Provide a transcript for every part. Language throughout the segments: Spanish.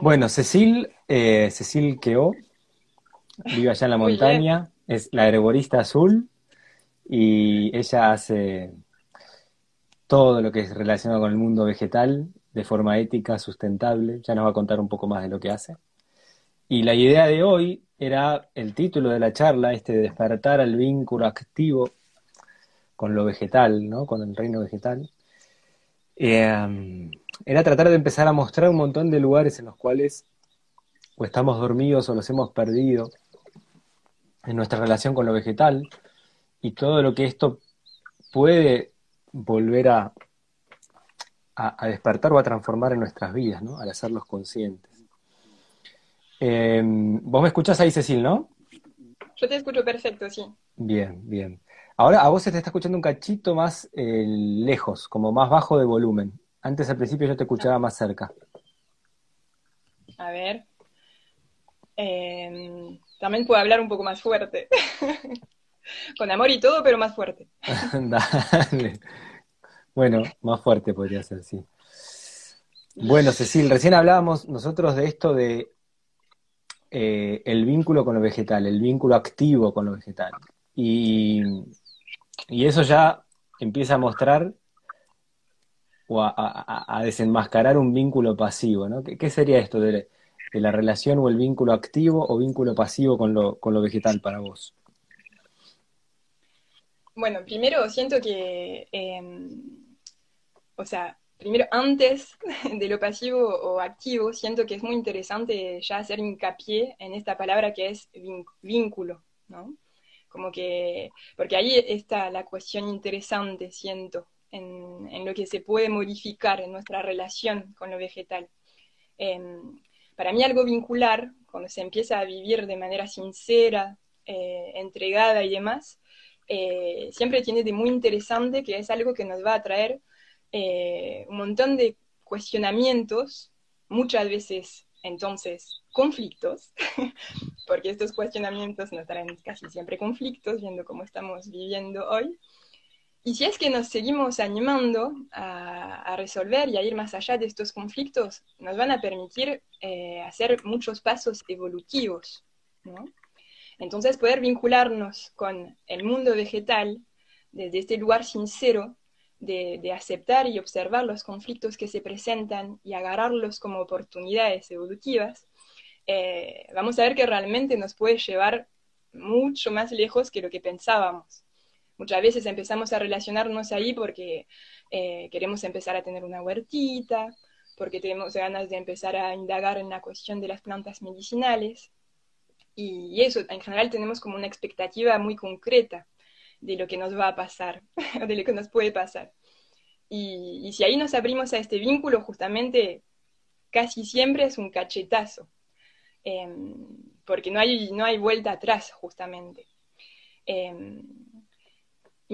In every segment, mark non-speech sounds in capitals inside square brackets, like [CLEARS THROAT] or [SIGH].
Bueno, Cecil, eh, Cecil Queo, vive allá en la [LAUGHS] montaña, es la herborista azul y ella hace todo lo que es relacionado con el mundo vegetal de forma ética, sustentable. Ya nos va a contar un poco más de lo que hace. Y la idea de hoy era el título de la charla, este de despertar al vínculo activo con lo vegetal, ¿no? Con el reino vegetal. Eh, era tratar de empezar a mostrar un montón de lugares en los cuales o estamos dormidos o los hemos perdido en nuestra relación con lo vegetal y todo lo que esto puede volver a, a, despertar o a transformar en nuestras vidas, ¿no? Al hacerlos conscientes. Em, vos me escuchás ahí, Cecil, ¿no? Yo te escucho perfecto, sí. Bien, bien. Ahora a vos se te está escuchando un cachito más eh, lejos, como más bajo de volumen. Antes al principio yo te escuchaba más cerca. A ver. Em, también puedo hablar un poco más fuerte. [LAUGHS] Con amor y todo, pero más fuerte. [LAUGHS] Dale. Bueno, más fuerte podría ser, sí. Bueno, Cecil, recién hablábamos nosotros de esto de eh, el vínculo con lo vegetal, el vínculo activo con lo vegetal. Y, y eso ya empieza a mostrar o a, desenmascarar un vínculo pasivo, ¿no? ¿Qué, sería esto de, la relación o el vínculo activo o vínculo pasivo con lo, con lo vegetal para vos? Bueno, primero siento que, em, o sea, primero antes [LAUGHS] de lo pasivo o activo, siento que es muy interesante ya hacer hincapié en esta palabra que es vínculo, ¿no? Como que, porque ahí está la cuestión interesante, siento, en, lo que se puede modificar en nuestra relación con lo vegetal. Em, para mí algo vincular, cuando se empieza a vivir de manera sincera, eh, entregada y demás, eh, siempre tiene de muy interesante que es algo que nos va a traer eh, un montón de cuestionamientos, muchas veces entonces conflictos, [LAUGHS] porque estos cuestionamientos nos traen casi siempre conflictos, viendo cómo estamos viviendo hoy, y si es que nos seguimos animando a, resolver y a ir más allá de estos conflictos, nos van a permitir eh, hacer muchos pasos evolutivos. Entonces, poder vincularnos con el mundo vegetal desde este lugar sincero de, aceptar y observar los conflictos que se presentan y agarrarlos como oportunidades evolutivas, eh, vamos a ver que realmente nos puede llevar mucho más lejos que lo que pensábamos. Muchas veces empezamos a relacionarnos ahí porque eh, queremos empezar a tener una huertita, porque tenemos ganas de empezar a indagar en la cuestión de las plantas medicinales. Y eso, en general tenemos como una expectativa muy concreta de lo que nos va a pasar, [LAUGHS] de lo que nos puede pasar. Y, si ahí nos abrimos a este vínculo, justamente casi siempre es un cachetazo, em, porque no hay, no hay vuelta atrás, justamente. Em,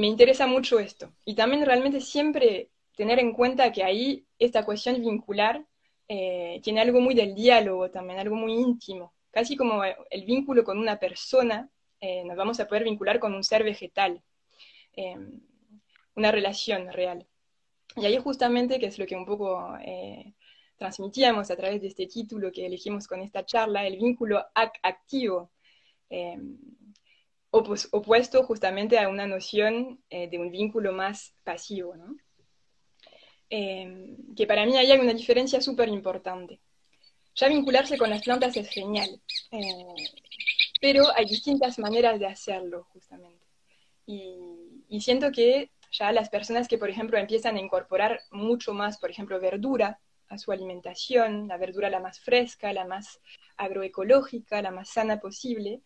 me interesa mucho esto. Y también realmente siempre tener en cuenta que ahí esta cuestión vincular eh, tiene algo muy del diálogo también, algo muy íntimo. Casi como el vínculo con una persona, eh, nos vamos a poder vincular con un ser vegetal, em, una relación real. Y ahí justamente, que es lo que un poco eh, transmitíamos a través de este título que elegimos con esta charla, el vínculo activo. Opuesto justamente a una noción eh, de un vínculo más pasivo, ¿no? Em, que para mí hay una diferencia súper importante. Ya vincularse con las plantas es genial, eh, pero hay distintas maneras de hacerlo justamente. Y, siento que ya las personas que, por ejemplo, empiezan a incorporar mucho más, por ejemplo, verdura a su alimentación, la verdura la más fresca, la más agroecológica, la más sana posible,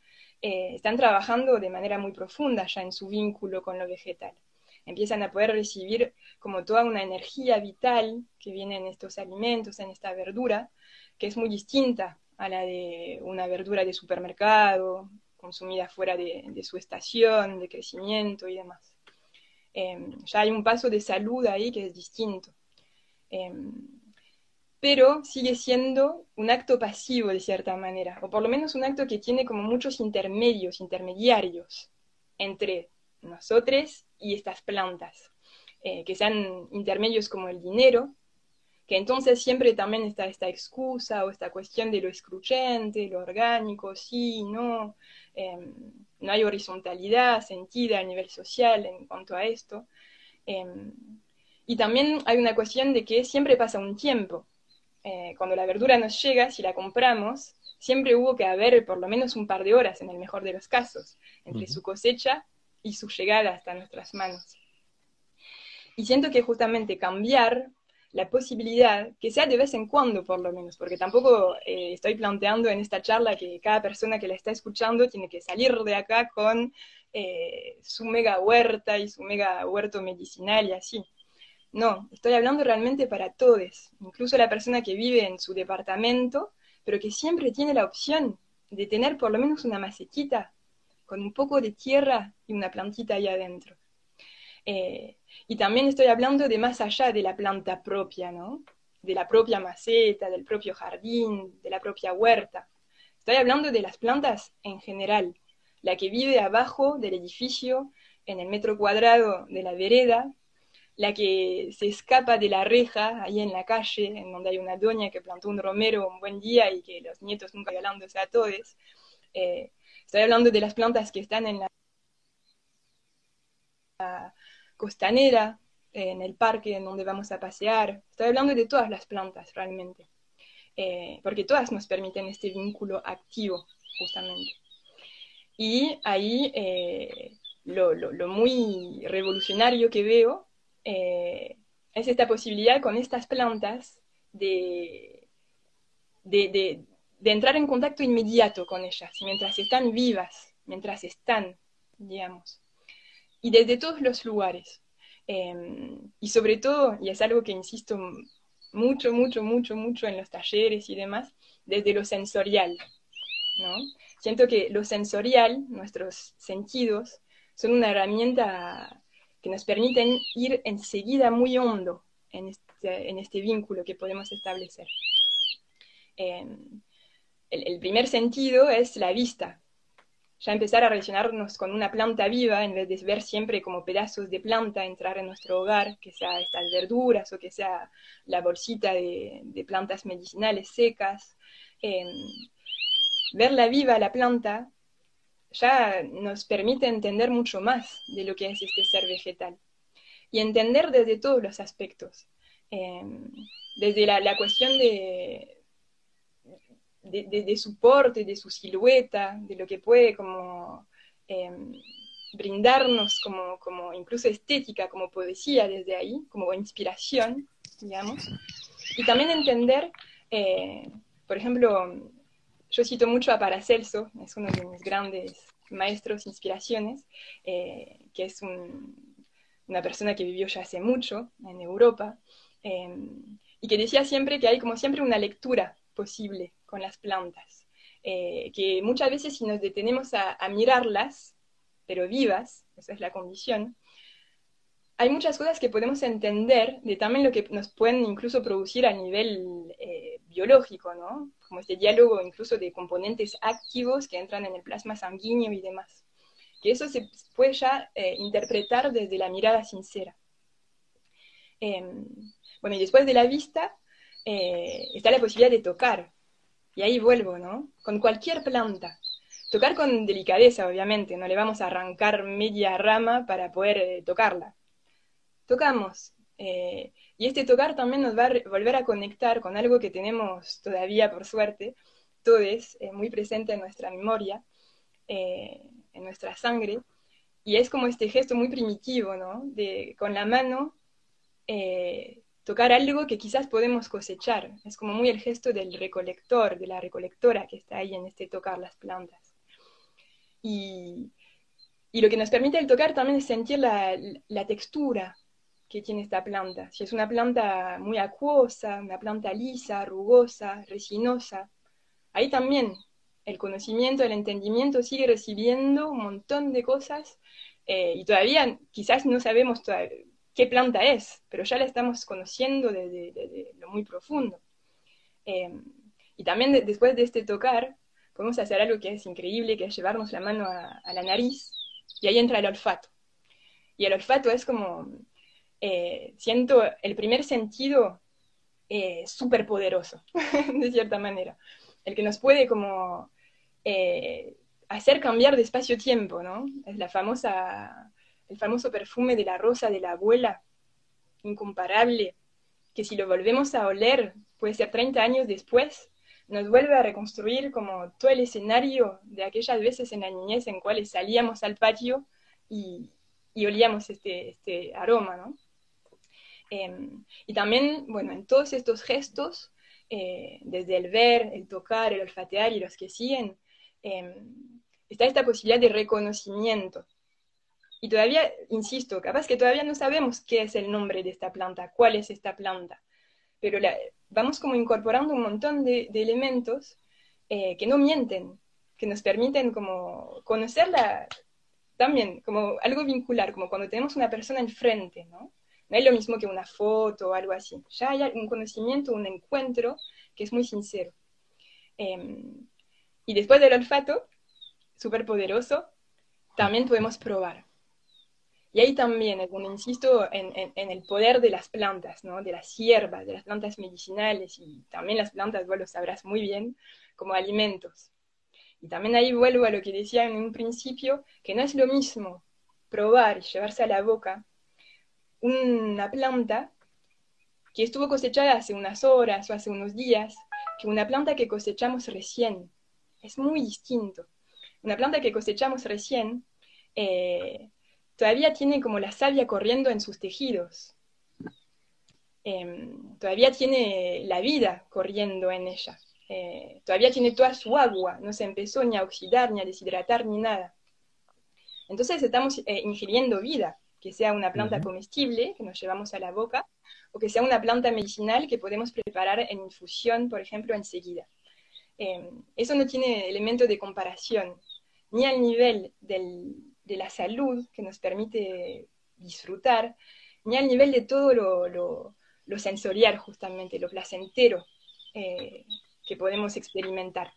eh, están trabajando de manera muy profunda ya en su vínculo con lo vegetal. Empiezan a poder recibir como toda una energía vital que viene en estos alimentos, en esta verdura, que es muy distinta a la de una verdura de supermercado, consumida fuera de, su estación, de crecimiento y demás. Em, ya hay un paso de salud ahí que es distinto. Em, pero sigue siendo un acto pasivo de cierta manera, o por lo menos un acto que tiene como muchos intermedios, intermediarios entre nosotros y estas plantas, eh, que sean intermedios como el dinero, que entonces siempre también está esta excusa o esta cuestión de lo excluyente, lo orgánico, sí, no, em, no hay horizontalidad sentida a nivel social en cuanto a esto. Em, y también hay una cuestión de que siempre pasa un tiempo. Eh, cuando la verdura nos llega, si la compramos, siempre hubo que haber por lo menos un par de horas, en el mejor de los casos, entre su cosecha y su llegada hasta nuestras manos. Y siento que justamente cambiar la posibilidad, que sea de vez en cuando por lo menos, porque tampoco eh, estoy planteando en esta charla que cada persona que la está escuchando tiene que salir de acá con eh, su mega huerta y su mega huerto medicinal y así. No, estoy hablando realmente para todos, incluso la persona que vive en su departamento, pero que siempre tiene la opción de tener por lo menos una macetita con un poco de tierra y una plantita ahí adentro. Eh, y también estoy hablando de más allá de la planta propia, ¿no? De la propia maceta, del propio jardín, de la propia huerta. Estoy hablando de las plantas en general, la que vive abajo del edificio, en el metro cuadrado de la vereda, la que se escapa de la reja ahí en la calle, en donde hay una doña que plantó un romero un buen día y que los nietos nunca hablándose a todos. Eh, estoy hablando de las plantas que están en la costanera, en el parque en donde vamos a pasear. Estoy hablando de todas las plantas realmente, eh, porque todas nos permiten este vínculo activo, justamente. Y ahí eh, lo, muy revolucionario que veo eh, es esta posibilidad con estas plantas de, de, de entrar en contacto inmediato con ellas, mientras están vivas, mientras están, digamos y desde todos los lugares. Em, y sobre todo, y es algo que insisto mucho, mucho, mucho, mucho en los talleres y demás, desde lo sensorial. ¿no? Siento que lo sensorial, nuestros sentidos, son una herramienta que nos permiten ir enseguida muy hondo en este, en este vínculo que podemos establecer. Em, el, primer sentido es la vista, ya empezar a relacionarnos con una planta viva en vez de ver siempre como pedazos de planta entrar en nuestro hogar, que sea estas verduras o que sea la bolsita de, plantas medicinales secas. Eh, verla viva, la planta, ya nos permite entender mucho más de lo que es este ser vegetal y entender desde todos los aspectos. Em, desde la, cuestión de, de, su porte, de su silueta, de lo que puede como em, brindarnos como, como incluso estética, como poesía desde ahí, como inspiración, digamos. Y también entender, eh, por ejemplo, yo cito mucho a Paracelso, es uno de mis grandes maestros, inspiraciones, eh, que es una persona que vivió ya hace mucho en Europa, em, y que decía siempre que hay como siempre una lectura posible con las plantas, eh, que muchas veces si nos detenemos a, mirarlas, pero vivas, esa es la condición, hay muchas cosas que podemos entender de también lo que nos pueden incluso producir a nivel eh, biológico, ¿no? Como este diálogo incluso de componentes activos que entran en el plasma sanguíneo y demás. Que eso se puede ya eh, interpretar desde la mirada sincera. Em, bueno, y después de la vista, está la posibilidad de tocar, y ahí vuelvo, ¿no? Con cualquier planta. Tocar con delicadeza, obviamente, no le vamos a arrancar media rama para poder eh, tocarla. Tocamos. Eh, y este tocar también nos va a volver a conectar con algo que tenemos todavía, por suerte, todo es eh, muy presente en nuestra memoria, en nuestra sangre. Y es como este gesto muy primitivo, ¿no? De con la mano tocar algo que quizás podemos cosechar. Es como muy el gesto del recolector, de la recolectora que está ahí en este tocar las plantas. Y, lo que nos permite el tocar también es sentir la, textura tiene esta planta. Si es una planta muy acuosa, una planta lisa, rugosa, resinosa, ahí también el conocimiento, el entendimiento sigue recibiendo un montón de cosas eh, y todavía quizás no sabemos qué planta es, pero ya la estamos conociendo desde, lo muy profundo. Eh, y también después de este tocar, podemos hacer algo que es increíble, que es llevarnos la mano a, la nariz, y ahí entra el olfato. Y el olfato es como, eh, siento, el primer sentido eh, súper poderoso, [LAUGHS] de cierta manera. El que nos puede como eh, hacer cambiar de espacio-tiempo, ¿no? Es la famosa, el famoso perfume de la rosa de la abuela, incomparable, que si lo volvemos a oler, puede ser 30 años después, nos vuelve a reconstruir como todo el escenario de aquellas veces en la niñez en cuales salíamos al patio y, olíamos este, este aroma, ¿no? Em, y también, bueno, en todos estos gestos, eh, desde el ver, el tocar, el olfatear y los que siguen, em, está esta posibilidad de reconocimiento. Y todavía, insisto, capaz que todavía no sabemos qué es el nombre de esta planta, cuál es esta planta, pero vamos como incorporando un montón de, elementos eh, que no mienten, que nos permiten como conocerla también, como algo vincular, como cuando tenemos una persona enfrente, ¿no? No es lo mismo que una foto o algo así. Ya hay un conocimiento, un encuentro que es muy sincero. Em, y después del olfato, súper poderoso, también podemos probar. Y ahí también, insisto en, el poder de las plantas, ¿no? de las hierbas, de las plantas medicinales y también las plantas, vos lo sabrás muy bien, como alimentos. Y también ahí vuelvo a lo que decía en un principio, que no es lo mismo probar y llevarse a la boca una planta que estuvo cosechada hace unas horas o hace unos días que una planta que cosechamos recién. Es muy distinto. Una planta que cosechamos recién eh, todavía tiene como la savia corriendo en sus tejidos. Em, todavía tiene la vida corriendo en ella. Eh, todavía tiene toda su agua. No se empezó ni a oxidar, ni a deshidratar, ni nada. Entonces estamos eh, ingiriendo vida que sea una planta comestible que nos llevamos a la boca o que sea una planta medicinal que podemos preparar en infusión, por ejemplo, enseguida. Eh, eso no tiene elemento de comparación, ni al nivel de la salud que nos permite disfrutar, ni al nivel de todo lo, sensorial, justamente, lo placentero eh, que podemos experimentar.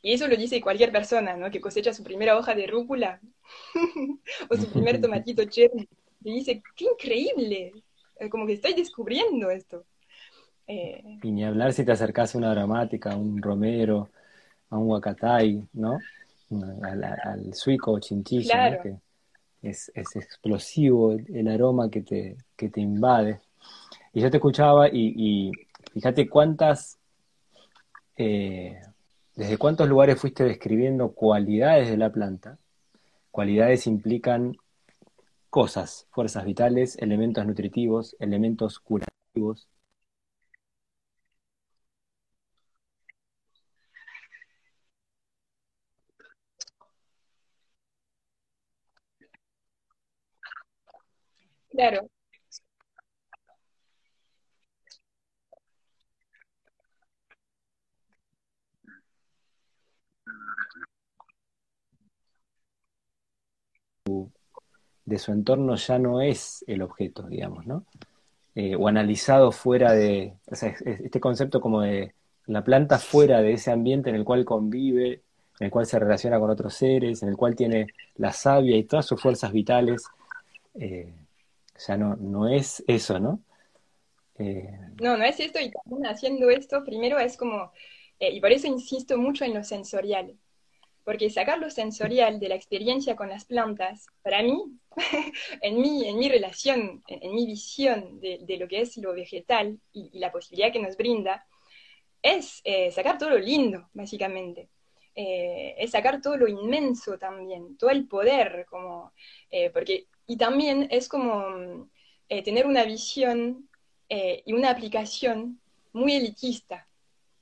Y eso lo dice cualquier persona, ¿no? Que cosecha su primera hoja de rúcula [LAUGHS] o su primer [LAUGHS] tomatito cherry. Y dice, qué increíble, eh, como que estoy descubriendo esto. Eh, y ni hablar si te acercas a una aromática, a un romero, a un huacatay, ¿no? Al, suico o chinchilla, que es, explosivo el, aroma que te, que te invade. Y yo te escuchaba y, fíjate cuántas eh, ¿Desde cuántos lugares fuiste describiendo cualidades de la planta? Cualidades implican cosas, fuerzas vitales, elementos nutritivos, elementos curativos. Claro, de su entorno ya no es el objeto, digamos, ¿no? Eh, o analizado fuera de, este concepto como de la planta fuera de ese ambiente en el cual convive, en el cual se relaciona con otros seres, en el cual tiene la savia y todas sus fuerzas vitales, eh, ya no, no es eso, ¿no? Eh, no, no es esto, y también haciendo esto, primero es como, y por eso insisto mucho en lo sensorial, porque sacar lo sensorial de la experiencia con las plantas, para mí, [LAUGHS] en, mi, en mi relación, en, mi visión de, lo que es lo vegetal y, la posibilidad que nos brinda, es eh, sacar todo lo lindo, básicamente. Eh, es sacar todo lo inmenso también, todo el poder, como, eh, porque, y también es como tener una visión y una aplicación muy elitista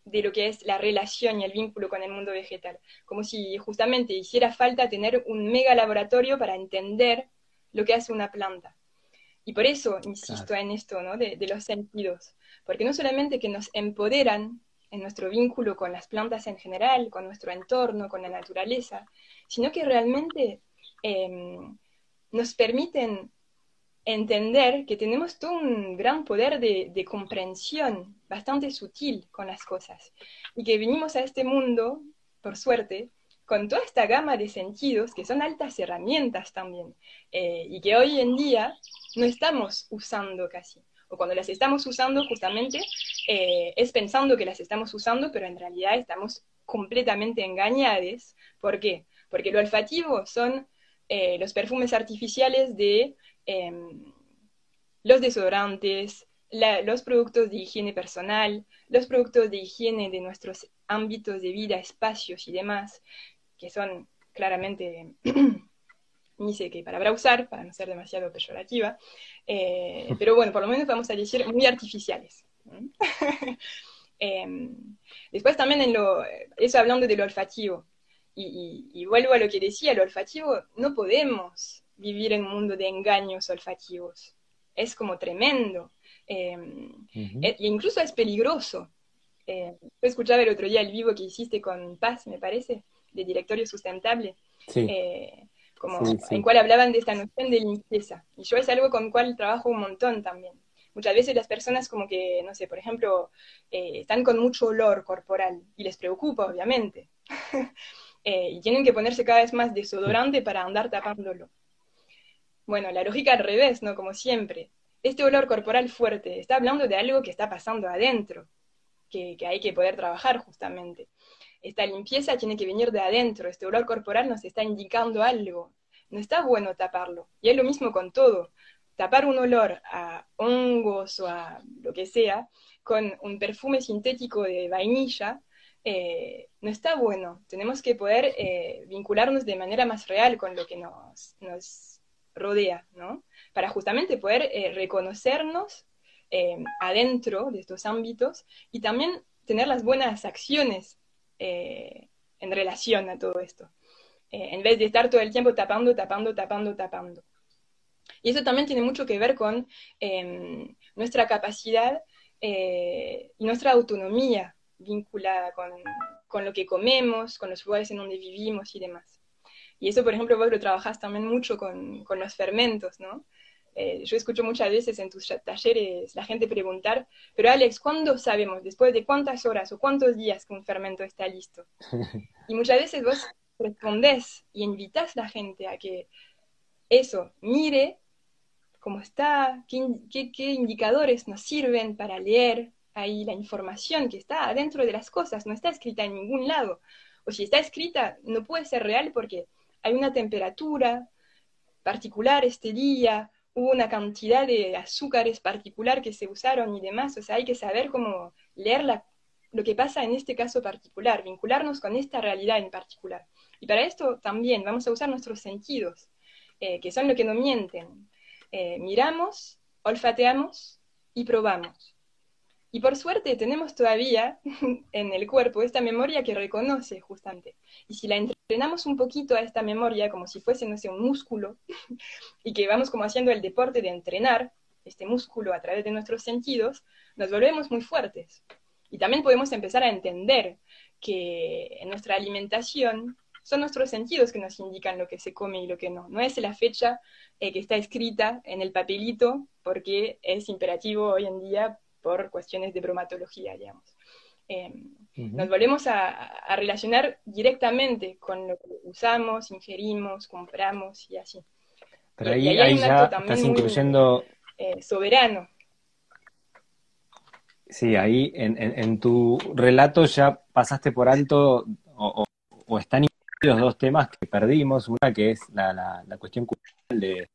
de lo que es la relación y el vínculo con el mundo vegetal, como si justamente hiciera falta tener un mega laboratorio para entender lo que hace una planta. Y por eso insisto en esto, ¿no? De, los sentidos, porque no solamente que nos empoderan en nuestro vínculo con las plantas en general, con nuestro entorno, con la naturaleza, sino que realmente em, nos permiten entender que tenemos todo un gran poder de, comprensión bastante sutil con las cosas y que vinimos a este mundo, por suerte, con toda esta gama de sentidos que son altas herramientas también eh, y que hoy en día no estamos usando casi o cuando las estamos usando justamente, eh, es pensando que las estamos usando, pero en realidad estamos completamente engañados. ¿Por qué? Porque lo olfativo son eh, los perfumes artificiales de em, los desodorantes, los productos de higiene personal, los productos de higiene de nuestros ámbitos de vida, espacios y demás, que son claramente, [CLEARS THROAT] ni sé qué palabra usar para no ser demasiado peyorativa, eh, [LAUGHS] pero bueno, por lo menos vamos a decir muy artificiales. [LAUGHS] Em, después también en lo, eso hablando de lo olfativo, y, vuelvo a lo que decía, lo olfativo, no podemos vivir en un mundo de engaños olfativos. Es como tremendo. Em, e, e incluso es peligroso. Eh, escuchaba el otro día el vivo que hiciste con Paz, me parece, de Directorio Sustentable, eh, como, en cual hablaban de esta noción de limpieza. Y yo es algo con cual trabajo un montón también. Muchas veces las personas como que, no sé, por ejemplo, eh, están con mucho olor corporal y les preocupa, obviamente. [LAUGHS] Eh, y tienen que ponerse cada vez más desodorante para andar tapándolo. Bueno, la lógica al revés, ¿no? Como siempre. Este olor corporal fuerte está hablando de algo que está pasando adentro, que, hay que poder trabajar justamente. Esta limpieza tiene que venir de adentro, este olor corporal nos está indicando algo. No está bueno taparlo. Y es lo mismo con todo. Tapar un olor a hongos o a lo que sea con un perfume sintético de vainilla eh, no está bueno. Tenemos que poder eh, vincularnos de manera más real con lo que nos, rodea, ¿no? Para justamente poder eh, reconocernos adentro de estos ámbitos y también tener las buenas acciones en relación a todo esto, en vez de estar todo el tiempo tapando, tapando, tapando, tapando. Y eso también tiene mucho que ver con em, nuestra capacidad y nuestra autonomía vinculada con, con, lo que comemos, con los lugares en donde vivimos y demás. Y eso, por ejemplo, vos lo trabajás también mucho con, con los fermentos, ¿no? Eh, yo escucho muchas veces en tus talleres la gente preguntar, pero Alex, ¿cuándo sabemos, después de cuántas horas o cuántos días que un fermento está listo? [LAUGHS] Y muchas veces vos respondés y invitas a la gente a que eso, mire cómo está, qué, qué, qué indicadores nos sirven para leer, ahí la información que está dentro de las cosas, no está escrita en ningún lado. O si está escrita, no puede ser real porque hay una temperatura particular este día, hubo una cantidad de azúcares particular que se usaron y demás. O sea, hay que saber cómo leer lo que pasa en este caso particular, vincularnos con esta realidad en particular. Y para esto también vamos a usar nuestros sentidos, eh, que son lo que no mienten. Eh, miramos, olfateamos y probamos. Y por suerte tenemos todavía [LAUGHS] en el cuerpo esta memoria que reconoce justamente. Y si la entrenamos un poquito a esta memoria como si fuese, no sé, un músculo, [LAUGHS] y que vamos como haciendo el deporte de entrenar este músculo a través de nuestros sentidos, nos volvemos muy fuertes. Y también podemos empezar a entender que en nuestra alimentación son nuestros sentidos que nos indican lo que se come y lo que no. No es la fecha eh, que está escrita en el papelito, porque es imperativo hoy en día por cuestiones de bromatología, digamos. Em, nos volvemos a, relacionar directamente con lo que usamos, ingerimos, compramos y así. Pero ahí, ahí, ya estás incluyendo... Eh, soberano. Sí, ahí en, tu relato ya pasaste por alto o, están incluidos dos temas que perdimos. Una que es la, la, la cuestión cultural de,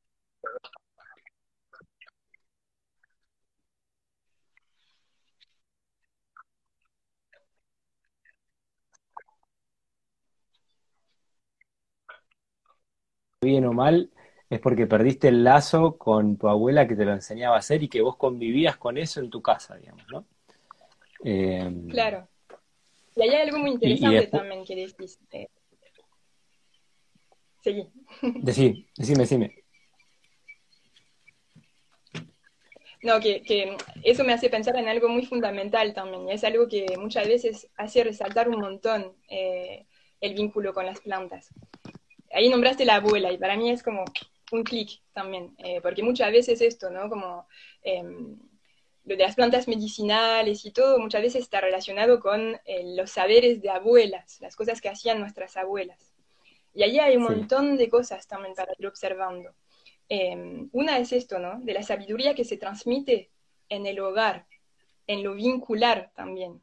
bien o mal, es porque perdiste el lazo con tu abuela que te lo enseñaba a hacer y que vos convivías con eso en tu casa, digamos, ¿no? Em, claro. Y hay algo muy interesante también que decís. Eh... Seguí. [LAUGHS] Decí, decime, decime. No, que, que, eso me hace pensar en algo muy fundamental también, y es algo que muchas veces hace resaltar un montón eh, el vínculo con las plantas ahí nombraste la abuela y para mí es como un clic también, eh, porque muchas veces esto, ¿no? Como em, lo de las plantas medicinales y todo, muchas veces está relacionado con eh, los saberes de abuelas, las cosas que hacían nuestras abuelas. Y allí hay un montón de cosas también para ir observando. Em, una es esto, ¿no? De la sabiduría que se transmite en el hogar, en lo vincular también.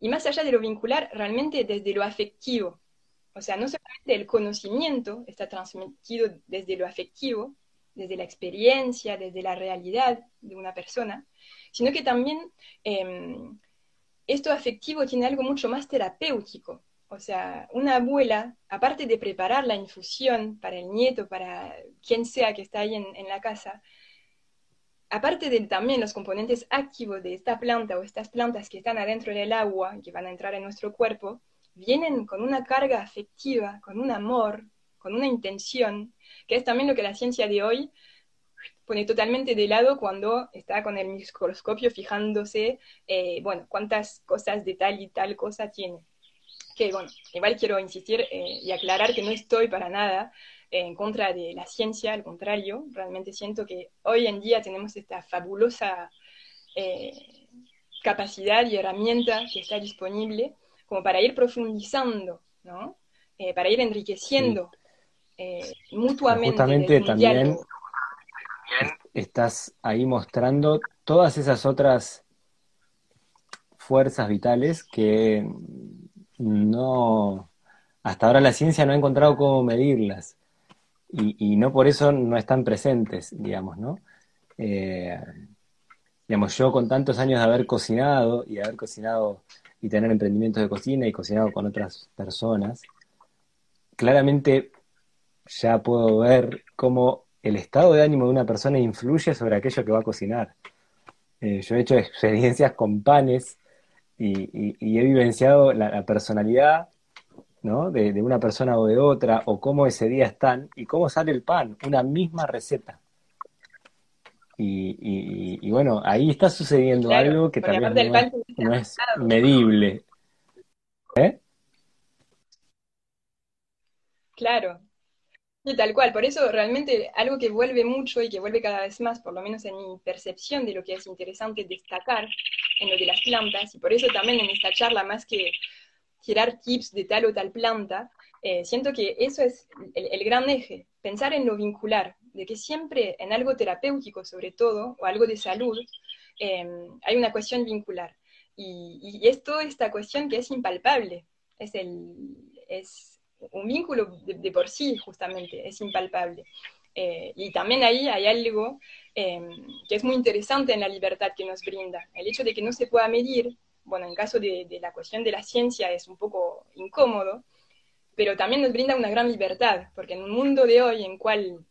Y más allá de lo vincular, realmente desde lo afectivo. O sea, no solamente el conocimiento está transmitido desde lo afectivo, desde la experiencia, desde la realidad de una persona, sino que también em, esto afectivo tiene algo mucho más terapéutico. O sea, una abuela, aparte de preparar la infusión para el nieto, para quien sea que está ahí en, en la casa, aparte de también los componentes activos de esta planta o estas plantas que están adentro del agua, que van a entrar en nuestro cuerpo, vienen con una carga afectiva, con un amor, con una intención, que es también lo que la ciencia de hoy pone totalmente de lado cuando está con el microscopio fijándose, eh, bueno, cuántas cosas de tal y tal cosa tiene. Que bueno, igual quiero insistir eh, y aclarar que no estoy para nada en contra de la ciencia, al contrario, realmente siento que hoy en día tenemos esta fabulosa eh, capacidad y herramienta que está disponible como para ir profundizando, ¿no? para ir enriqueciendo mutuamente. Justamente también estás ahí mostrando todas esas otras fuerzas vitales que no, hasta ahora la ciencia no ha encontrado cómo medirlas y, no por eso no están presentes, digamos, ¿no? Eh, digamos, yo con tantos años de haber cocinado y haber cocinado y tener emprendimientos de cocina y cocinado con otras personas, claramente ya puedo ver cómo el estado de ánimo de una persona influye sobre aquello que va a cocinar. Eh, yo he hecho experiencias con panes y, he vivenciado la, personalidad ¿no? De, una persona o de otra, o cómo ese día están, y cómo sale el pan, una misma receta. Y, bueno, ahí está sucediendo algo que también no, es, medible. ¿Eh? Claro, y tal cual, por eso realmente algo que vuelve mucho y que vuelve cada vez más, por lo menos en mi percepción de lo que es interesante destacar en lo de las plantas, y por eso también en esta charla, más que tirar tips de tal o tal planta, eh, siento que eso es el, gran eje, pensar en lo vincular, de que siempre en algo terapéutico sobre todo, o algo de salud, em, hay una cuestión vincular. Y, y, es toda esta cuestión que es impalpable, es, el, es un vínculo de, por sí justamente, es impalpable. Eh, y también ahí hay algo em, que es muy interesante en la libertad que nos brinda. El hecho de que no se pueda medir, bueno, en caso de, la cuestión de la ciencia es un poco incómodo, pero también nos brinda una gran libertad, porque en un mundo de hoy en cual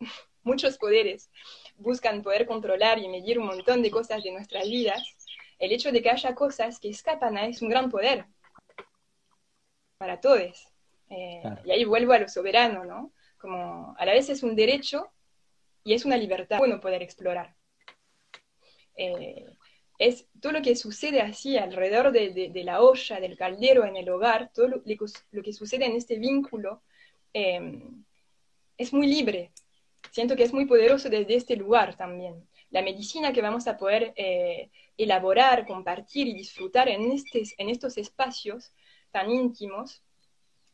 [LAUGHS] muchos poderes buscan poder controlar y medir un montón de cosas de nuestras vidas, el hecho de que haya cosas que escapan a es un gran poder, para todos. Eh, y ahí vuelvo a lo soberano, ¿no? Como a la vez es un derecho y es una libertad bueno poder explorar. Eh, es todo lo que sucede así alrededor de, la olla, del caldero en el hogar, todo lo, que sucede en este vínculo eh, es muy libre. Siento que es muy poderoso desde este lugar también. La medicina que vamos a poder elaborar, compartir y disfrutar en, en estos espacios tan íntimos,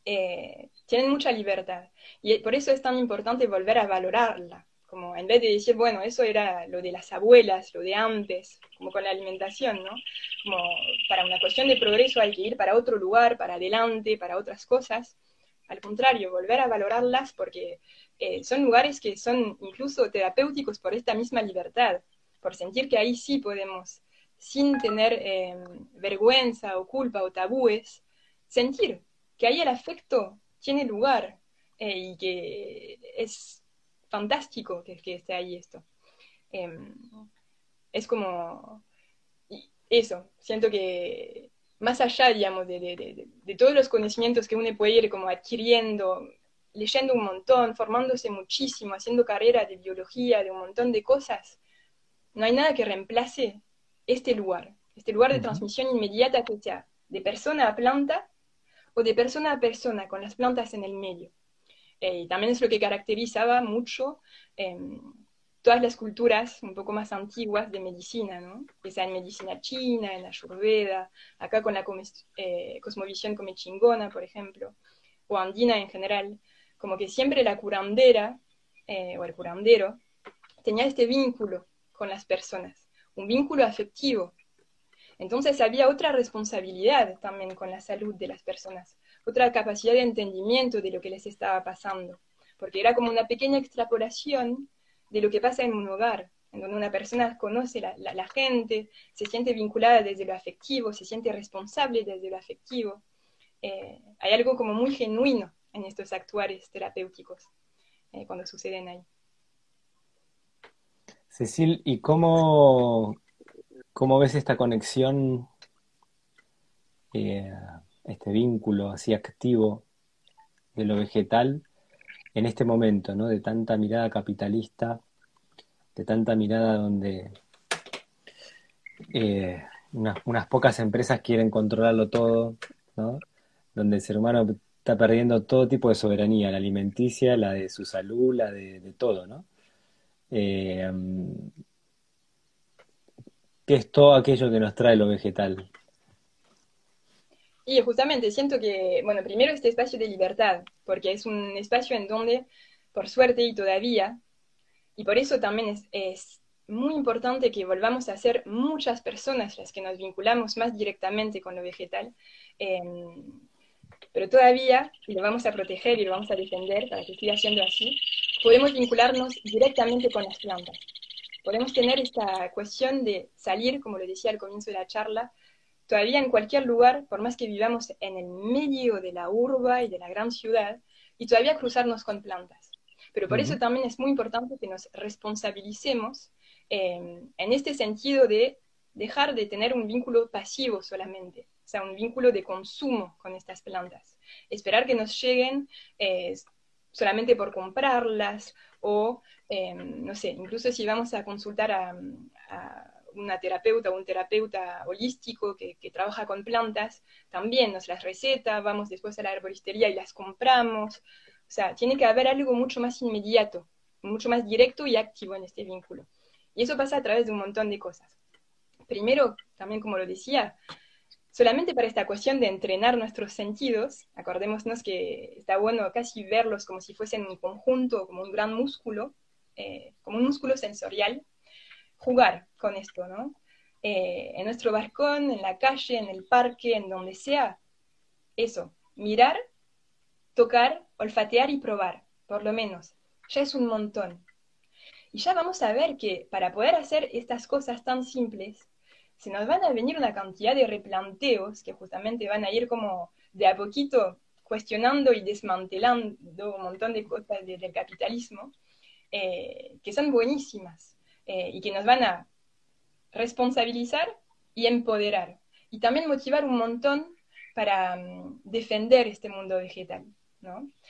eh, tienen mucha libertad. Y por eso es tan importante volver a valorarla. Como en vez de decir, bueno, eso era lo de las abuelas, lo de antes, como con la alimentación, ¿no? Como para una cuestión de progreso hay que ir para otro lugar, para adelante, para otras cosas. Al contrario, volver a valorarlas porque eh, son lugares que son incluso terapéuticos por esta misma libertad, por sentir que ahí sí podemos, sin tener eh, vergüenza o culpa o tabúes, sentir que ahí el afecto tiene lugar eh, y que es fantástico que, que esté ahí esto. Em, es como eso, siento que más allá, digamos, de, de, todos los conocimientos que uno puede ir como adquiriendo, leyendo un montón, formándose muchísimo, haciendo carrera de biología, de un montón de cosas, no hay nada que reemplace este lugar, este lugar de transmisión inmediata que sea de persona a planta o de persona a persona con las plantas en el medio. Eh, y también es lo que caracterizaba mucho em, todas las culturas un poco más antiguas de medicina, ¿no? que sea en medicina china, en Ayurveda, acá con la eh, cosmovisión come chingona, por ejemplo, o andina en general, como que siempre la curandera eh, o el curandero tenía este vínculo con las personas, un vínculo afectivo. Entonces había otra responsabilidad también con la salud de las personas, otra capacidad de entendimiento de lo que les estaba pasando, porque era como una pequeña extrapolación de lo que pasa en un hogar, en donde una persona conoce la, la, gente, se siente vinculada desde lo afectivo, se siente responsable desde lo afectivo. Eh, hay algo como muy genuino en estos actuares terapéuticos eh, cuando suceden ahí. Cecil, ¿y cómo, cómo ves esta conexión, eh, este vínculo así activo de lo vegetal en este momento, ¿no? De tanta mirada capitalista, de tanta mirada donde eh, unas, pocas empresas quieren controlarlo todo, ¿no? Donde el ser humano está perdiendo todo tipo de soberanía, la alimenticia, la de su salud, la de, todo, ¿no? Eh, ¿Qué es todo aquello que nos trae lo vegetal? Y justamente siento que, bueno, primero este espacio de libertad, porque es un espacio en donde, por suerte y todavía, y por eso también es, muy importante que volvamos a ser muchas personas las que nos vinculamos más directamente con lo vegetal, em, pero todavía, y lo vamos a proteger y lo vamos a defender para que siga siendo así, podemos vincularnos directamente con las plantas. Podemos tener esta cuestión de salir, como lo decía al comienzo de la charla, todavía en cualquier lugar, por más que vivamos en el medio de la urba y de la gran ciudad, y todavía cruzarnos con plantas. Pero por eso también es muy importante que nos responsabilicemos em, en este sentido de dejar de tener un vínculo pasivo solamente, o sea, un vínculo de consumo con estas plantas. Esperar que nos lleguen eh, solamente por comprarlas o, em, no sé, incluso si vamos a consultar a, una terapeuta o un terapeuta holístico que, trabaja con plantas, también nos las receta, vamos después a la arboristería y las compramos. O sea, tiene que haber algo mucho más inmediato, mucho más directo y activo en este vínculo. Y eso pasa a través de un montón de cosas. Primero, también como lo decía, solamente para esta cuestión de entrenar nuestros sentidos, acordémonos que está bueno casi verlos como si fuesen un conjunto, como un gran músculo, eh, como un músculo sensorial, jugar con esto, ¿no? Eh, en nuestro balcón, en la calle, en el parque, en donde sea, eso, mirar tocar, olfatear y probar, por lo menos. Ya es un montón. Y ya vamos a ver que para poder hacer estas cosas tan simples, se nos van a venir una cantidad de replanteos que justamente van a ir como de a poquito cuestionando y desmantelando un montón de cosas del capitalismo, eh, que son buenísimas eh, y que nos van a responsabilizar y empoderar. Y también motivar un montón para mm, defender este mundo vegetal.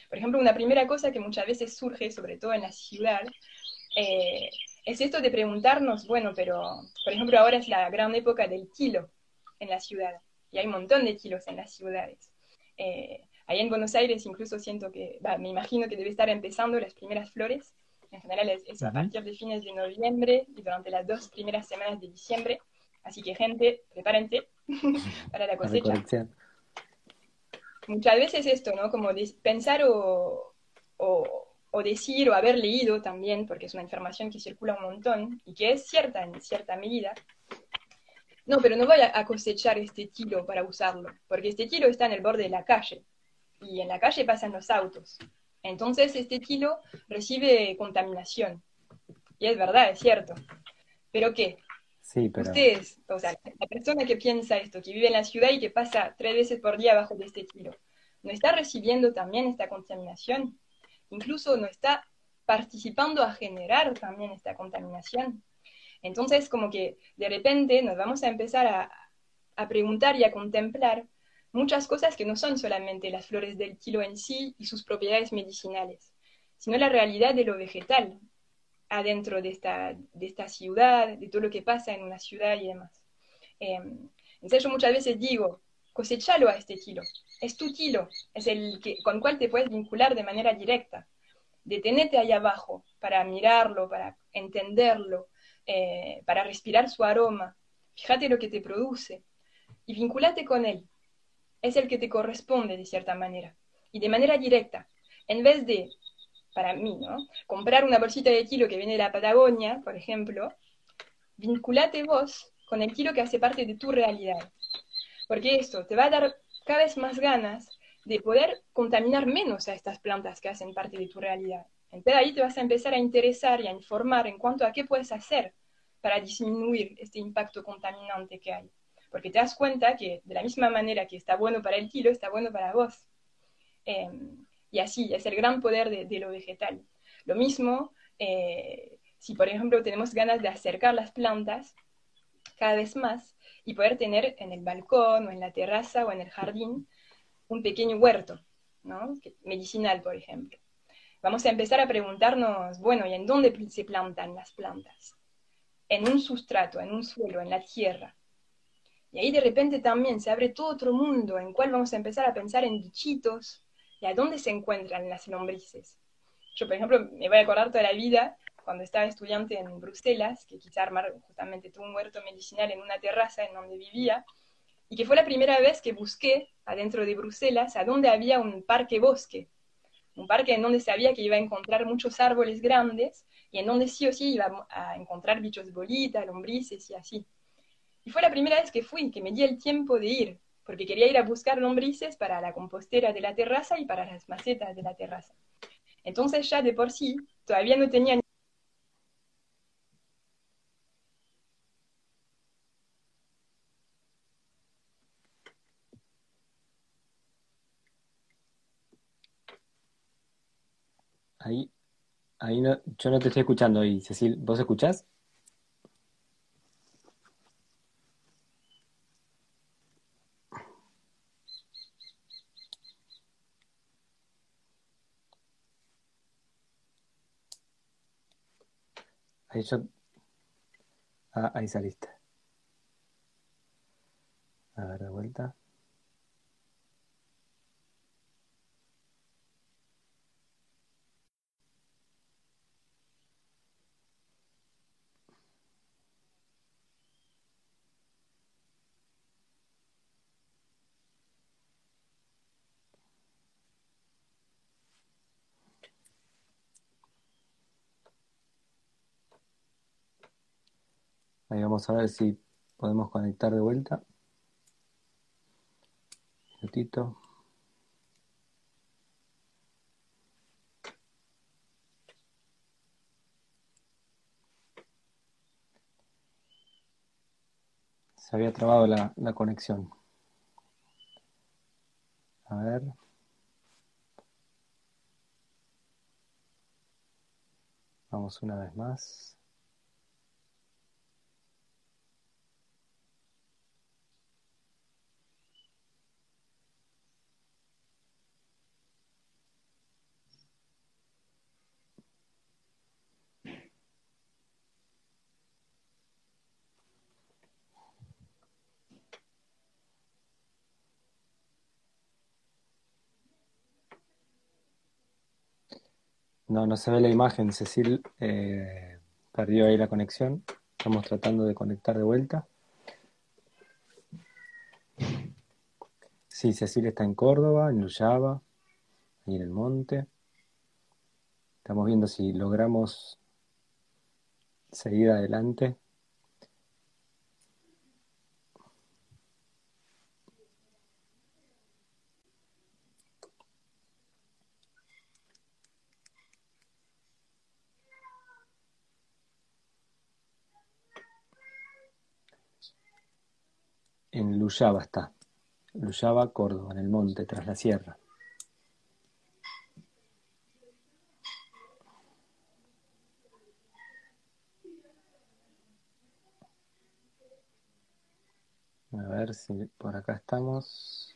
Por ejemplo, una primera cosa que muchas veces surge, sobre todo en la ciudad, eh, es esto de preguntarnos, bueno, pero, por ejemplo, ahora es la gran época del kilo en la ciudad, y hay un montón de kilos en las ciudades. Eh, en Buenos Aires incluso siento que, me imagino que debe estar empezando las primeras flores, en general es, a partir de fines de noviembre y durante las dos primeras semanas de diciembre, así que gente, prepárense [LAUGHS] para la cosecha muchas veces esto, ¿no? Como pensar o, o, decir o haber leído también, porque es una información que circula un montón y que es cierta en cierta medida. No, pero no voy a cosechar este kilo para usarlo, porque este kilo está en el borde de la calle y en la calle pasan los autos. Entonces este kilo recibe contaminación. Y es verdad, es cierto. ¿Pero qué? Ustedes, o sea, la persona que piensa esto, que vive en la ciudad y que pasa tres veces por día bajo de este kilo, ¿no está recibiendo también esta contaminación? Incluso no está participando a generar también esta contaminación. Entonces, como que de repente nos vamos a empezar a, a preguntar y a contemplar muchas cosas que no son solamente las flores del kilo en sí y sus propiedades medicinales, sino la realidad de lo vegetal, adentro de esta, de esta ciudad, de todo lo que pasa en una ciudad y demás. Eh, entonces yo muchas veces digo, cosechalo a este kilo, es tu kilo, es el que, con cual te puedes vincular de manera directa. Detenete ahí abajo para mirarlo, para entenderlo, eh, para respirar su aroma. Fíjate lo que te produce y vinculate con él. Es el que te corresponde de cierta manera y de manera directa. En vez de para mí, ¿no? Comprar una bolsita de kilo que viene de la Patagonia, por ejemplo, vinculate vos con el kilo que hace parte de tu realidad. Porque esto te va a dar cada vez más ganas de poder contaminar menos a estas plantas que hacen parte de tu realidad. Entonces ahí te vas a empezar a interesar y a informar en cuanto a qué puedes hacer para disminuir este impacto contaminante que hay. Porque te das cuenta que de la misma manera que está bueno para el kilo, está bueno para vos. Em, y así, es el gran poder de, lo vegetal. Lo mismo, eh, si por ejemplo tenemos ganas de acercar las plantas cada vez más y poder tener en el balcón o en la terraza o en el jardín un pequeño huerto, ¿no? medicinal, por ejemplo. Vamos a empezar a preguntarnos, bueno, ¿y en dónde se plantan las plantas? En un sustrato, en un suelo, en la tierra. Y ahí de repente también se abre todo otro mundo en cual vamos a empezar a pensar en bichitos y a dónde se encuentran las lombrices. Yo, por ejemplo, me voy a acordar toda la vida cuando estaba estudiante en Bruselas, que quise armar justamente todo un huerto medicinal en una terraza en donde vivía, y que fue la primera vez que busqué adentro de Bruselas a dónde había un parque bosque, un parque en donde sabía que iba a encontrar muchos árboles grandes y en donde sí o sí iba a encontrar bichos bolitas, lombrices y así. Y fue la primera vez que fui, que me di el tiempo de ir, porque quería ir a buscar lombrices para la compostera de la terraza y para las macetas de la terraza. Entonces ya de por sí todavía no tenía Ahí, ahí no, yo no te estoy escuchando ahí, Cecil. ¿Vos escuchás? Ahí yo... Ah, ahí saliste. A ver, de vuelta. Ahí vamos a ver si podemos conectar de vuelta. Un minutito. Se había trabado la, la conexión. A ver. Vamos una vez más. No, no se ve la imagen. Cecil eh, perdió ahí la conexión. Estamos tratando de conectar de vuelta. Sí, Cecil está en Córdoba, en Luyaba, ahí en el monte. Estamos viendo si logramos seguir adelante. En Luyaba está. Luyaba, Córdoba, en el monte, tras la sierra. A ver si por acá estamos.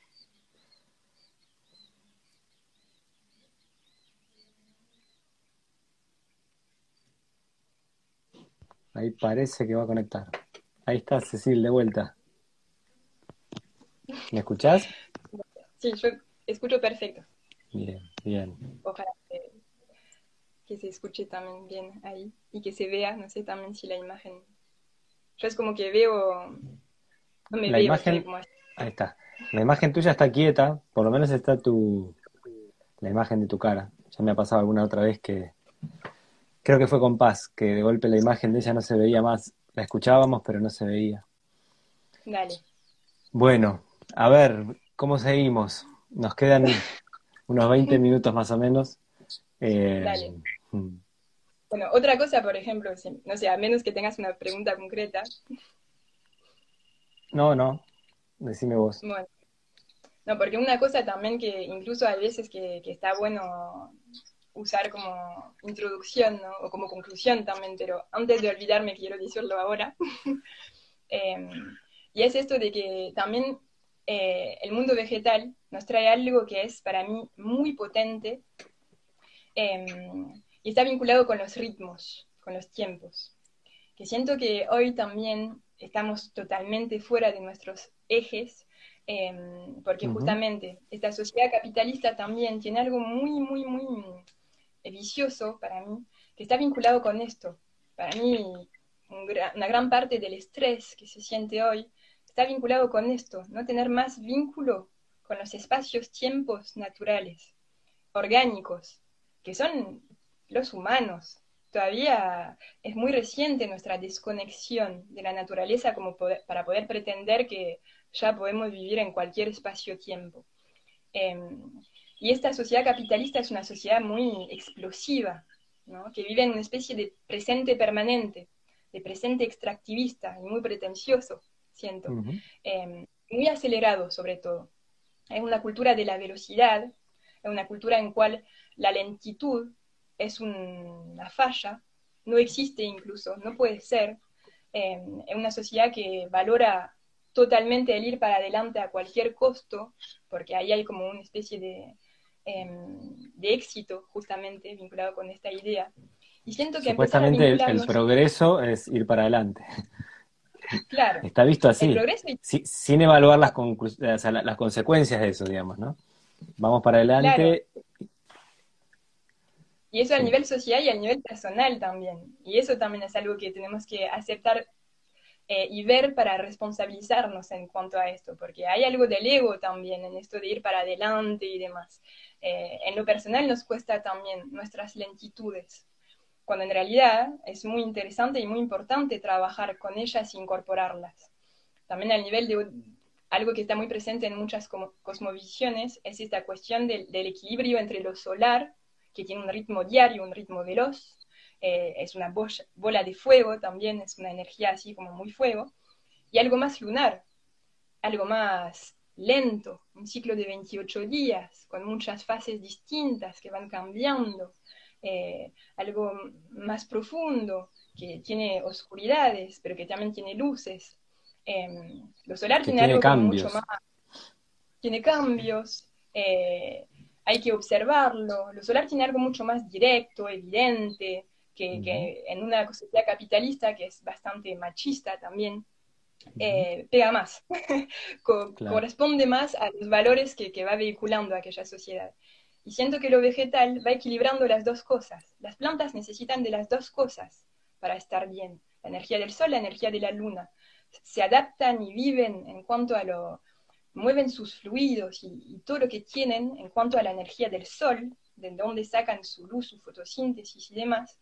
Ahí parece que va a conectar. Ahí está Cecil de vuelta. ¿Me escuchás? Sí, yo escucho perfecto. Bien, bien. Ojalá que, se escuche también bien ahí y que se vea, no sé también si la imagen. Yo es como que veo. No me la imagen. Ahí está. La imagen tuya está quieta, por lo menos está tu. La imagen de tu cara. Ya me ha pasado alguna otra vez que. Creo que fue con Paz, que de golpe la imagen de ella no se veía más la escuchábamos, pero no se veía. Dale. Bueno, a ver, ¿cómo seguimos? Nos quedan unos 20 [LAUGHS] minutos más o menos. Eh, Dale. Hmm. Bueno, otra cosa, por ejemplo, no sé, a menos que tengas una pregunta concreta. No, no, decime vos. Bueno, no, porque una cosa también que incluso hay veces que, está bueno usar como introducción, ¿no? O como conclusión también, pero antes de olvidarme quiero decirlo ahora. [LAUGHS] Em, y es esto de que también eh, el mundo vegetal nos trae algo que es para mí muy potente em, y está vinculado con los ritmos, con los tiempos. Que siento que hoy también estamos totalmente fuera de nuestros ejes, em, porque justamente esta sociedad capitalista también tiene algo muy, muy, muy vicioso para mí, que está vinculado con esto. Para mí, una gran parte del estrés que se siente hoy está vinculado con esto, no tener más vínculo con los espacios, tiempos naturales, orgánicos, que son los humanos, todavía es muy reciente nuestra desconexión de la naturaleza como para poder pretender que ya podemos vivir en cualquier espacio-tiempo. Em, y esta sociedad capitalista es una sociedad muy explosiva, que vive en una especie de presente permanente, de presente extractivista y muy pretencioso, siento, em, muy acelerado sobre todo. Es una cultura de la velocidad, es una cultura en cual la lentitud es una falla, no existe incluso, no puede ser. en una sociedad que valora totalmente el ir para adelante a cualquier costo, porque ahí hay como una especie de, em, de éxito justamente vinculado con esta idea. Y siento que Supuestamente el, progreso es ir para adelante. [LAUGHS] Claro. Está visto así, sin evaluar las, las consecuencias de eso, digamos, ¿no? Vamos para adelante y eso a nivel social y a nivel personal también. Y eso también es algo que tenemos que aceptar eh, y ver para responsabilizarnos en cuanto a esto, porque hay algo del ego también en esto de ir para adelante y demás. Eh, en lo personal nos cuesta también nuestras lentitudes, cuando en realidad es muy interesante y muy importante trabajar con ellas e incorporarlas. También al nivel de algo que está muy presente en muchas cosmovisiones es esta cuestión del, equilibrio entre lo solar que tiene un ritmo diario, un ritmo veloz, eh, es una bola de fuego también, es una energía así como muy fuego, y algo más lunar, algo más lento, un ciclo de 28 días, con muchas fases distintas que van cambiando, eh, algo más profundo, que tiene oscuridades, pero que también tiene luces. Em, lo solar tiene, algo mucho más... Tiene cambios. Eh, hay que observarlo. Lo solar tiene algo mucho más directo, evidente, que, en una sociedad capitalista que es bastante machista también, eh, pega más, [LAUGHS] corresponde más a los valores que, que, va vehiculando aquella sociedad. Y siento que lo vegetal va equilibrando las dos cosas. Las plantas necesitan de las dos cosas para estar bien. La energía del sol, la energía de la luna. Se adaptan y viven en cuanto a lo, mueven sus fluidos y, todo lo que tienen en cuanto a la energía del sol, de donde sacan su luz, su fotosíntesis y demás,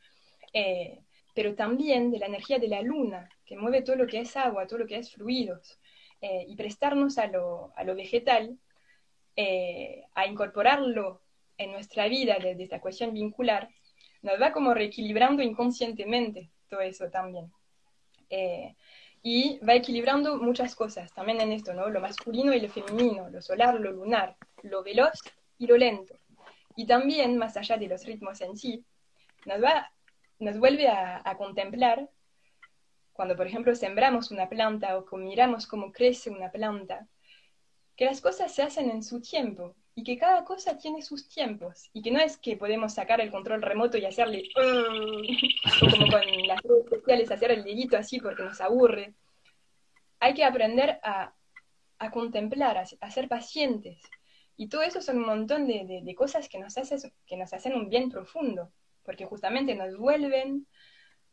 eh, pero también de la energía de la luna, que mueve todo lo que es agua, todo lo que es fluidos, eh, y prestarnos a lo, vegetal, eh, a incorporarlo en nuestra vida desde esta cuestión vincular, nos va como reequilibrando inconscientemente todo eso también y va equilibrando muchas cosas también en esto, ¿no? Lo masculino y lo femenino, lo solar, lo lunar, lo veloz y lo lento. Y también, más allá de los ritmos en sí, nos, va, nos vuelve a, contemplar cuando, por ejemplo, sembramos una planta o miramos cómo crece una planta, que las cosas se hacen en su tiempo y que cada cosa tiene sus tiempos y que no es que podemos sacar el control remoto y hacerle [LAUGHS] o como con las redes sociales hacer el dedito así porque nos aburre. Hay que aprender a, a contemplar, a, ser pacientes. Y todo eso son un montón de, de, cosas que nos, hace, que nos hacen un bien profundo, porque justamente nos vuelven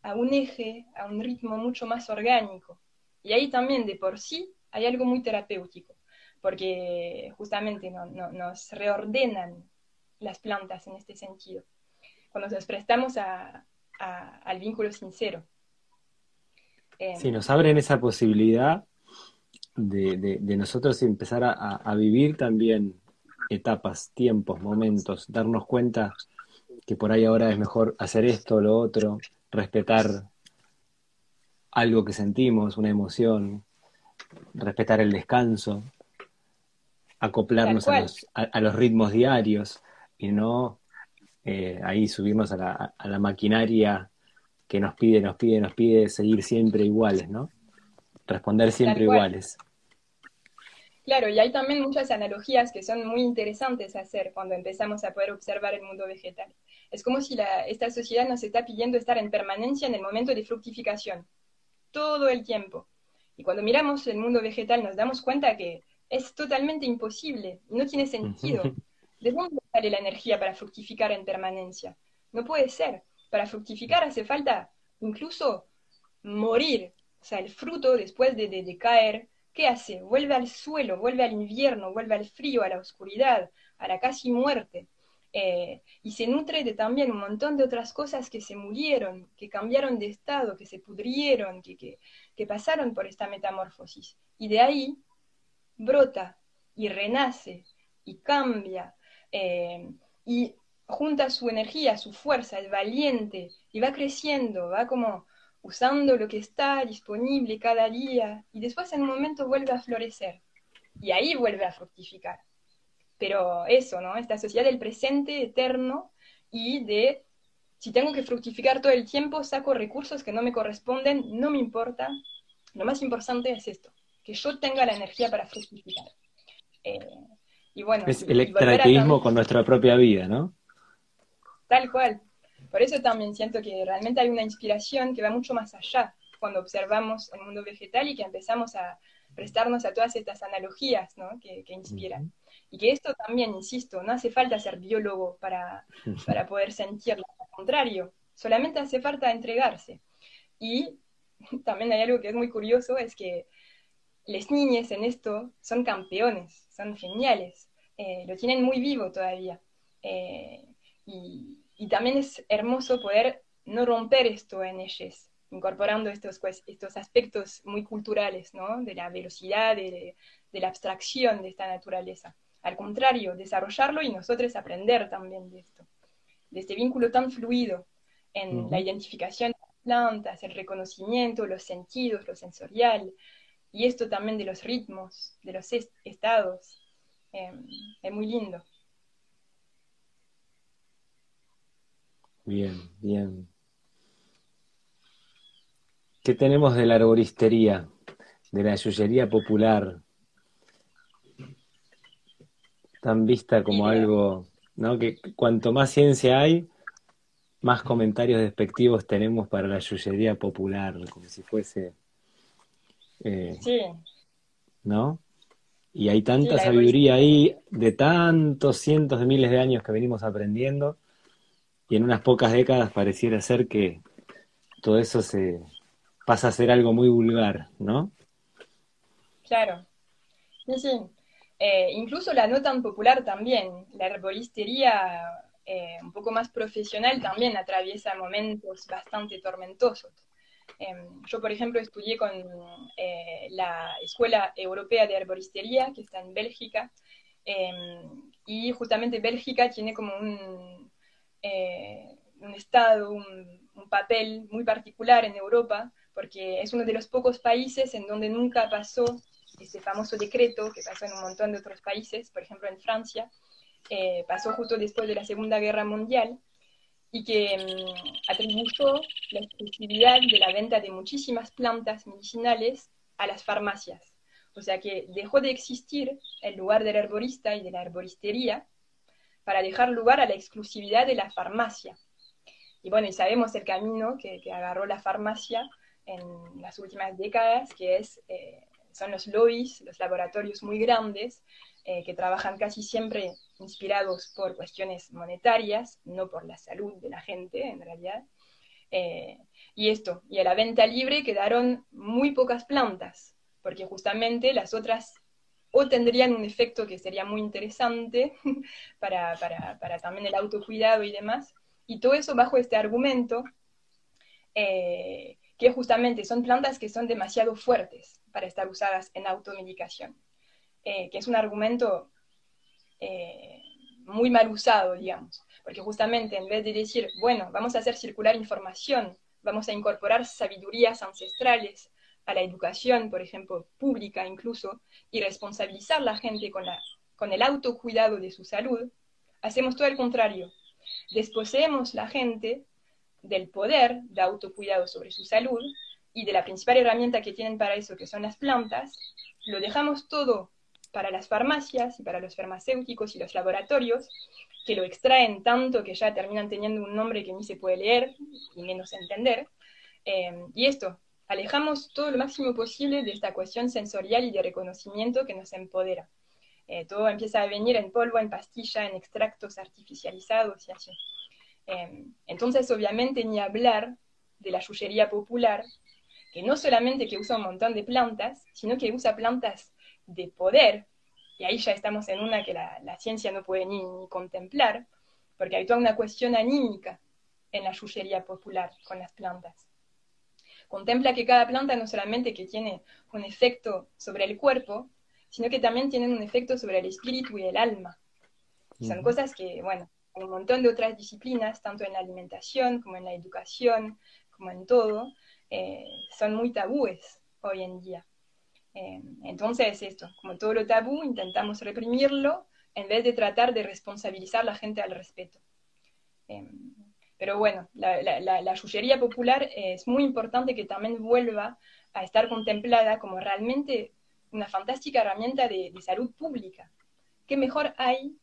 a un eje, a un ritmo mucho más orgánico. Y ahí también de por sí hay algo muy terapéutico porque justamente no, nos reordenan las plantas en este sentido, cuando nos prestamos al vínculo sincero. Eh, sí, nos abren esa posibilidad de, nosotros empezar a, vivir también etapas, tiempos, momentos, darnos cuenta que por ahí ahora es mejor hacer esto, o lo otro, respetar algo que sentimos, una emoción, respetar el descanso, acoplarnos a los, a, los, ritmos diarios y no eh, ahí subirnos a la, a la maquinaria que nos pide, nos pide, nos pide seguir siempre iguales, ¿no? Responder siempre iguales. Claro, y hay también muchas analogías que son muy interesantes hacer cuando empezamos a poder observar el mundo vegetal. Es como si esta sociedad nos está pidiendo estar en permanencia en el momento de fructificación, todo el tiempo. Y cuando miramos el mundo vegetal nos damos cuenta que es totalmente imposible, no tiene sentido. ¿De dónde sale la energía para fructificar en permanencia? No puede ser. Para fructificar hace falta incluso morir. O sea, el fruto después de, de, de caer ¿qué hace? Vuelve al suelo, vuelve al invierno, vuelve al frío, a la oscuridad, a la casi muerte. Eh, y se nutre de también un montón de otras cosas que se murieron, que cambiaron de estado, que se pudrieron, que, que, pasaron por esta metamorfosis. Y de ahí brota y renace y cambia eh, y junta su energía, su fuerza, es valiente y va creciendo, va como usando lo que está disponible cada día y después en un momento vuelve a florecer y ahí vuelve a fructificar. Pero eso, ¿no? Esta sociedad del presente eterno y de si tengo que fructificar todo el tiempo, saco recursos que no me corresponden, no me importa. Lo más importante es esto, que yo tenga la energía para fructificar. Eh, y bueno, es el extractivismo con nuestra propia vida, ¿no? Tal cual. Por eso también siento que realmente hay una inspiración que va mucho más allá cuando observamos el mundo vegetal y que empezamos a prestarnos a todas estas analogías ¿no? que, inspiran. Y que esto también, insisto, no hace falta ser biólogo para, para poder sentirlo, al contrario, solamente hace falta entregarse. Y [LAUGHS] también hay algo que es muy curioso, es que las niñas en esto son campeones, son geniales, eh, lo tienen muy vivo todavía. Eh, y, y también es hermoso poder no romper esto en ellos, incorporando estos, pues, estos aspectos muy culturales, ¿no? De la velocidad, de, la abstracción de esta naturaleza. Al contrario, desarrollarlo y nosotros aprender también de esto, de este vínculo tan fluido en la identificación de las plantas, el reconocimiento, los sentidos, lo sensorial, y esto también de los ritmos, de los estados. Em, es muy lindo. Bien, bien. ¿Qué tenemos de la arboristería, de la yuyería popular? Tan vista como algo, ¿no? Que cuanto más ciencia hay, más comentarios despectivos tenemos para la yuyería popular, como si fuese. Eh, sí. ¿No? Y hay tanta sabiduría ahí de tantos cientos de miles de años que venimos aprendiendo y en unas pocas décadas pareciera ser que todo eso se pasa a ser algo muy vulgar, ¿no? Claro. Sí, sí. Eh, incluso la no tan popular también, la herboristería eh, un poco más profesional también atraviesa momentos bastante tormentosos. Em, yo, por ejemplo, estudié con eh, la Escuela Europea de Herboristería, que está en Bélgica, em, y justamente Bélgica tiene como un, eh, un estado, un, papel muy particular en Europa, porque es uno de los pocos países en donde nunca pasó ese famoso decreto que pasó en un montón de otros países, por ejemplo en Francia, eh, pasó justo después de la Segunda Guerra Mundial y que mm, atribuyó la exclusividad de la venta de muchísimas plantas medicinales a las farmacias. O sea que dejó de existir el lugar del herborista y de la herboristería para dejar lugar a la exclusividad de la farmacia. Y bueno, sabemos el camino que, agarró la farmacia en las últimas décadas, que es, eh, son los lobbies, los laboratorios muy grandes, eh, que trabajan casi siempre inspirados por cuestiones monetarias, no por la salud de la gente en realidad. Eh, y esto, y a la venta libre quedaron muy pocas plantas, porque justamente las otras o tendrían un efecto que sería muy interesante [LAUGHS] para, también el autocuidado y demás. Y todo eso bajo este argumento, eh, que justamente son plantas que son demasiado fuertes para estar usadas en automedicación, eh, que es un argumento eh, muy mal usado, digamos, porque justamente en vez de decir, bueno, vamos a hacer circular información, vamos a incorporar sabidurías ancestrales a la educación, por ejemplo, pública incluso, y responsabilizar a la gente con, la, con el autocuidado de su salud, hacemos todo el contrario. Desposeemos la gente del poder de autocuidado sobre su salud y de la principal herramienta que tienen para eso, que son las plantas, lo dejamos todo para las farmacias y para los farmacéuticos y los laboratorios, que lo extraen tanto que ya terminan teniendo un nombre que ni se puede leer y menos entender. Eh, y esto, alejamos todo lo máximo posible de esta cuestión sensorial y de reconocimiento que nos empodera. Eh, todo empieza a venir en polvo, en pastilla, en extractos artificializados y así. Eh, entonces, obviamente, ni hablar de la yuyería popular, que no solamente que usa un montón de plantas, sino que usa plantas de poder, y ahí ya estamos en una que la, ciencia no puede ni, contemplar, porque hay toda una cuestión anímica en la yuyería popular con las plantas. Contempla que cada planta no solamente que tiene un efecto sobre el cuerpo, sino que también tiene un efecto sobre el espíritu y el alma. son cosas que, bueno, un montón de otras disciplinas, tanto en la alimentación como en la educación, como en todo, eh, son muy tabúes hoy en día. Eh, entonces, esto, como todo lo tabú, intentamos reprimirlo en vez de tratar de responsabilizar a la gente al respeto. Eh, pero bueno, la, la, popular es muy importante que también vuelva a estar contemplada como realmente una fantástica herramienta de, salud pública. ¿Qué mejor hay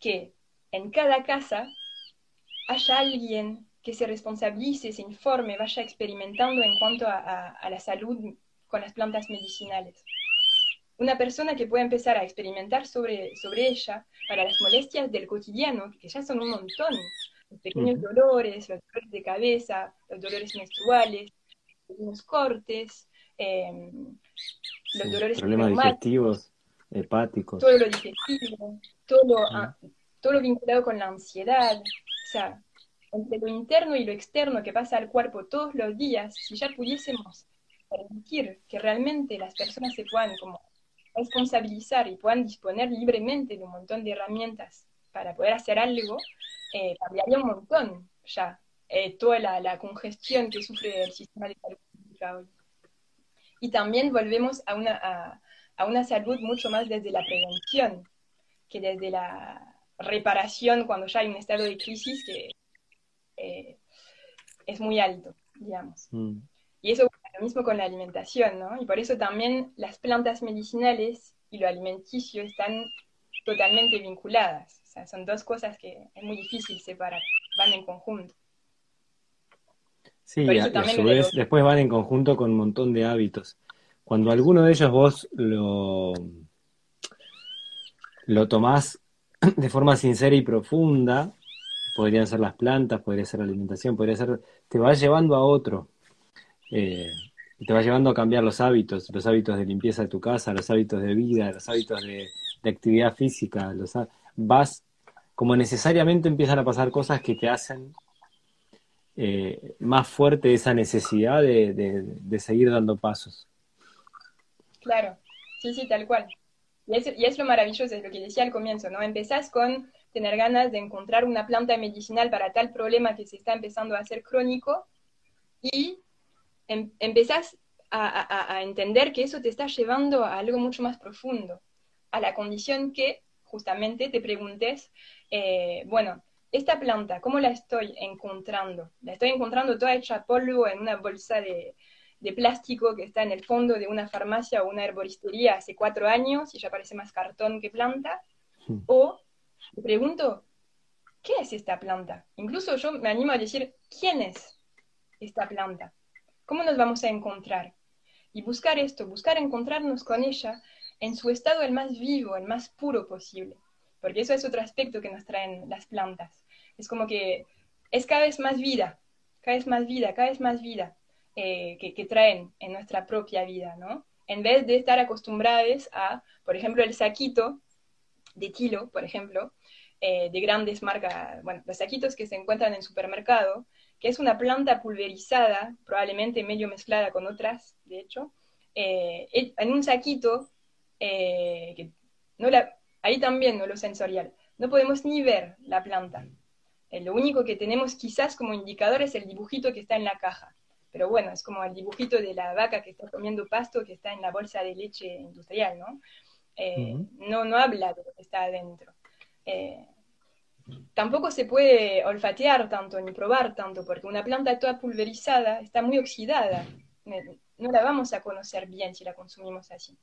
que en cada casa haya alguien que se responsabilice, se informe, vaya experimentando en cuanto a, la salud con las plantas medicinales. Una persona que pueda empezar a experimentar sobre, sobre ella para las molestias del cotidiano, que ya son un montón, los pequeños dolores, los dolores de cabeza, los dolores menstruales, los cortes, em, los dolores problemas digestivos, hepáticos. Todo lo digestivo, todo todo lo vinculado con la ansiedad, o sea, entre lo interno y lo externo que pasa al cuerpo todos los días, si ya pudiésemos permitir que realmente las personas se puedan como responsabilizar y puedan disponer libremente de un montón de herramientas para poder hacer algo, eh, cambiaría un montón ya eh, toda la, congestión que sufre el sistema de salud pública hoy. Y también volvemos a una, a una salud mucho más desde la prevención que desde la, reparación cuando ya hay un estado de crisis que eh, es muy alto, digamos. Mm. Y eso lo mismo con la alimentación, ¿no? Y por eso también las plantas medicinales y lo alimenticio están totalmente vinculadas. O sea, son dos cosas que es muy difícil separar, van en conjunto. Sí, y a, su vez después van en conjunto con un montón de hábitos. Cuando alguno de ellos vos lo, lo tomás [CLEARS THROAT] de forma sincera y profunda, podrían ser las plantas, podría ser la alimentación, podría ser, te va llevando a otro. Eh, te va llevando a cambiar los hábitos, los hábitos de limpieza de tu casa, los hábitos de vida, los hábitos de, actividad física, los, vas, como necesariamente empiezan a pasar cosas que te hacen eh, más fuerte esa necesidad de, de seguir dando pasos. Claro, sí, sí, tal cual. Y es, lo maravilloso, es lo que decía al comienzo, ¿no? Empezás con tener ganas de encontrar una planta medicinal para tal problema que se está empezando a hacer crónico y em, empezás a, entender que eso te está llevando a algo mucho más profundo, a la condición que justamente te preguntes, eh, bueno, esta planta, ¿cómo la estoy encontrando? La estoy encontrando toda hecha polvo en una bolsa de, de plástico que está en el fondo de una farmacia o una herboristería hace cuatro años y ya parece más cartón que planta. O me pregunto, ¿qué es esta planta? Incluso yo me animo a decir, ¿quién es esta planta? ¿Cómo nos vamos a encontrar? Y buscar esto, buscar encontrarnos con ella en su estado el más vivo, el más puro posible. Porque eso es otro aspecto que nos traen las plantas. Es como que es cada vez más vida, cada vez más vida, cada vez más vida. Eh, que, traen en nuestra propia vida, ¿no? En vez de estar acostumbrados a, por ejemplo, el saquito de kilo, por ejemplo, eh, de grandes marcas, bueno, los saquitos que se encuentran en supermercado, que es una planta pulverizada, probablemente medio mezclada con otras, de hecho, eh, en un saquito, eh, que no la, ahí también no lo sensorial, no podemos ni ver la planta. Eh, lo único que tenemos quizás como indicador es el dibujito que está en la caja. Pero bueno, es como el dibujito de la vaca que está comiendo pasto que está en la bolsa de leche industrial, ¿no? no, no habla de lo que está adentro tampoco se puede olfatear tanto ni probar tanto, porque una planta toda pulverizada está muy oxidada. No la vamos a conocer bien si la consumimos así.